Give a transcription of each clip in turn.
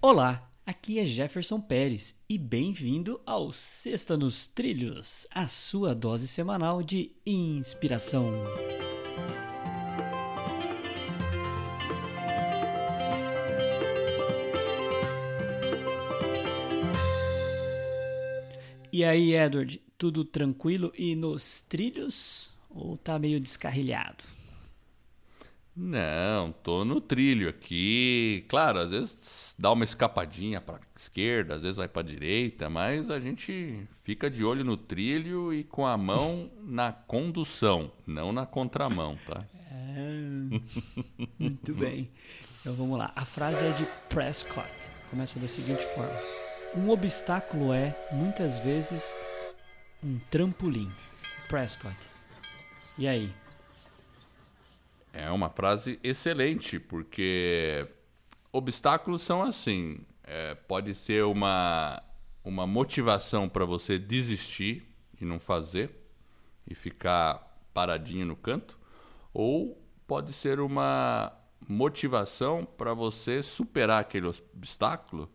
Olá, aqui é Jefferson Pérez e bem-vindo ao Sexta nos Trilhos, a sua dose semanal de inspiração. E aí, Edward, tudo tranquilo e nos trilhos? Ou tá meio descarrilhado? Não, tô no trilho aqui. Claro, às vezes dá uma escapadinha para esquerda, às vezes vai para direita, mas a gente fica de olho no trilho e com a mão na condução, não na contramão, tá? É, muito bem. Então vamos lá. A frase é de Prescott. Começa da seguinte forma: Um obstáculo é, muitas vezes, um trampolim. Prescott. E aí? É uma frase excelente, porque obstáculos são assim. É, pode ser uma, uma motivação para você desistir e não fazer e ficar paradinho no canto, ou pode ser uma motivação para você superar aquele obstáculo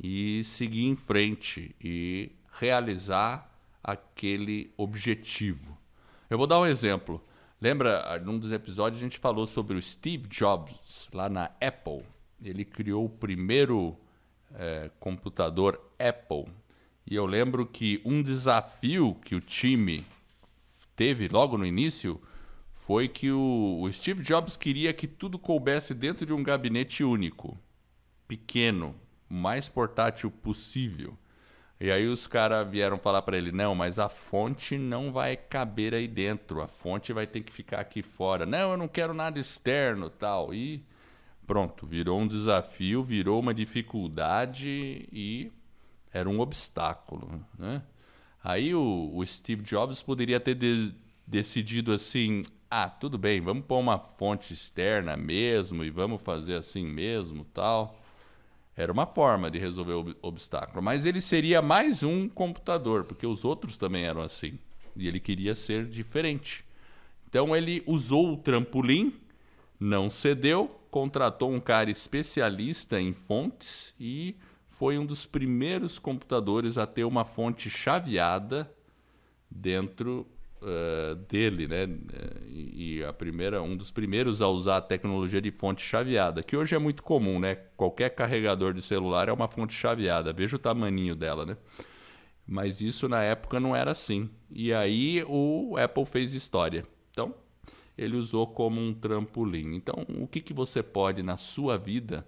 e seguir em frente e realizar aquele objetivo. Eu vou dar um exemplo. Lembra, num dos episódios a gente falou sobre o Steve Jobs, lá na Apple. Ele criou o primeiro é, computador Apple. E eu lembro que um desafio que o time teve logo no início foi que o, o Steve Jobs queria que tudo coubesse dentro de um gabinete único, pequeno, mais portátil possível. E aí os caras vieram falar para ele: não, mas a fonte não vai caber aí dentro, a fonte vai ter que ficar aqui fora. Não, eu não quero nada externo tal. E pronto, virou um desafio, virou uma dificuldade e era um obstáculo. Né? Aí o, o Steve Jobs poderia ter de, decidido assim: ah, tudo bem, vamos pôr uma fonte externa mesmo e vamos fazer assim mesmo tal. Era uma forma de resolver o obstáculo. Mas ele seria mais um computador, porque os outros também eram assim. E ele queria ser diferente. Então ele usou o trampolim, não cedeu, contratou um cara especialista em fontes e foi um dos primeiros computadores a ter uma fonte chaveada dentro uh, dele, né? E, e, a primeira, um dos primeiros a usar a tecnologia de fonte chaveada, que hoje é muito comum, né? Qualquer carregador de celular é uma fonte chaveada. Veja o tamanho dela, né? Mas isso na época não era assim. E aí o Apple fez história. Então, ele usou como um trampolim. Então, o que, que você pode na sua vida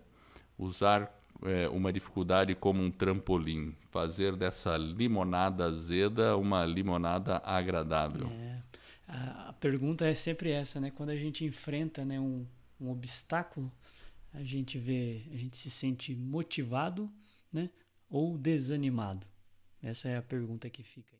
usar é, uma dificuldade como um trampolim, fazer dessa limonada azeda uma limonada agradável. É. A, pergunta é sempre essa, né? Quando a gente enfrenta né, um, um obstáculo, a gente vê, a gente se sente motivado, né? Ou desanimado. Essa é a pergunta que fica.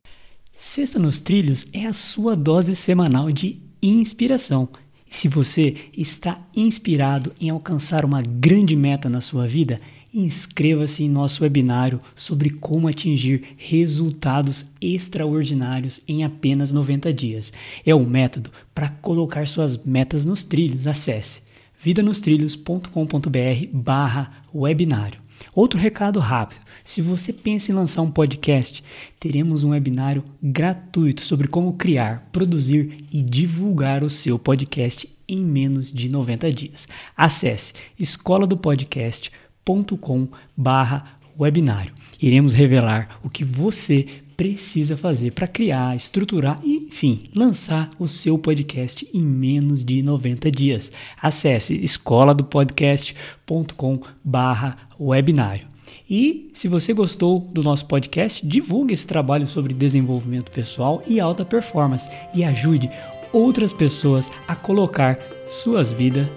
Sexta nos Trilhos é a sua dose semanal de inspiração. se você está inspirado em alcançar uma grande meta na sua vida, Inscreva-se em nosso webinário sobre como atingir resultados extraordinários em apenas 90 dias. É um método para colocar suas metas nos trilhos. Acesse vidanostrilhos.com.br webinário. Outro recado rápido: se você pensa em lançar um podcast, teremos um webinário gratuito sobre como criar, produzir e divulgar o seu podcast em menos de 90 dias. Acesse escola do podcast webinário. Iremos revelar o que você precisa fazer para criar, estruturar e, enfim, lançar o seu podcast em menos de 90 dias. Acesse escola do podcast.com/webinário. E se você gostou do nosso podcast, divulgue esse trabalho sobre desenvolvimento pessoal e alta performance e ajude outras pessoas a colocar suas vidas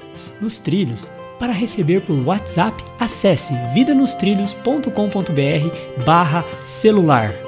nos trilhos. Para receber por WhatsApp, acesse vidanostrilhos.com.br barra celular.